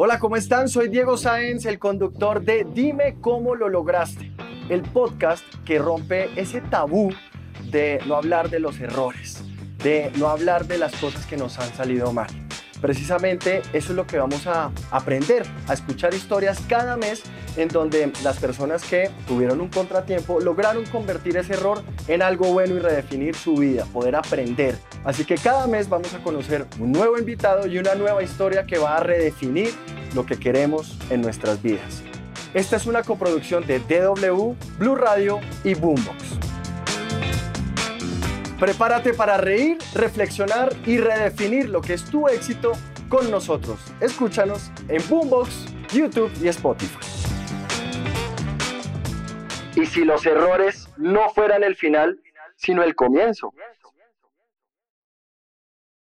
Hola, ¿cómo están? Soy Diego Sáenz, el conductor de Dime cómo lo lograste, el podcast que rompe ese tabú de no hablar de los errores, de no hablar de las cosas que nos han salido mal. Precisamente eso es lo que vamos a aprender, a escuchar historias cada mes en donde las personas que tuvieron un contratiempo lograron convertir ese error en algo bueno y redefinir su vida, poder aprender. Así que cada mes vamos a conocer un nuevo invitado y una nueva historia que va a redefinir lo que queremos en nuestras vidas. Esta es una coproducción de DW, Blue Radio y Boombox. Prepárate para reír, reflexionar y redefinir lo que es tu éxito con nosotros. Escúchanos en Boombox, YouTube y Spotify. Y si los errores no fueran el final, sino el comienzo.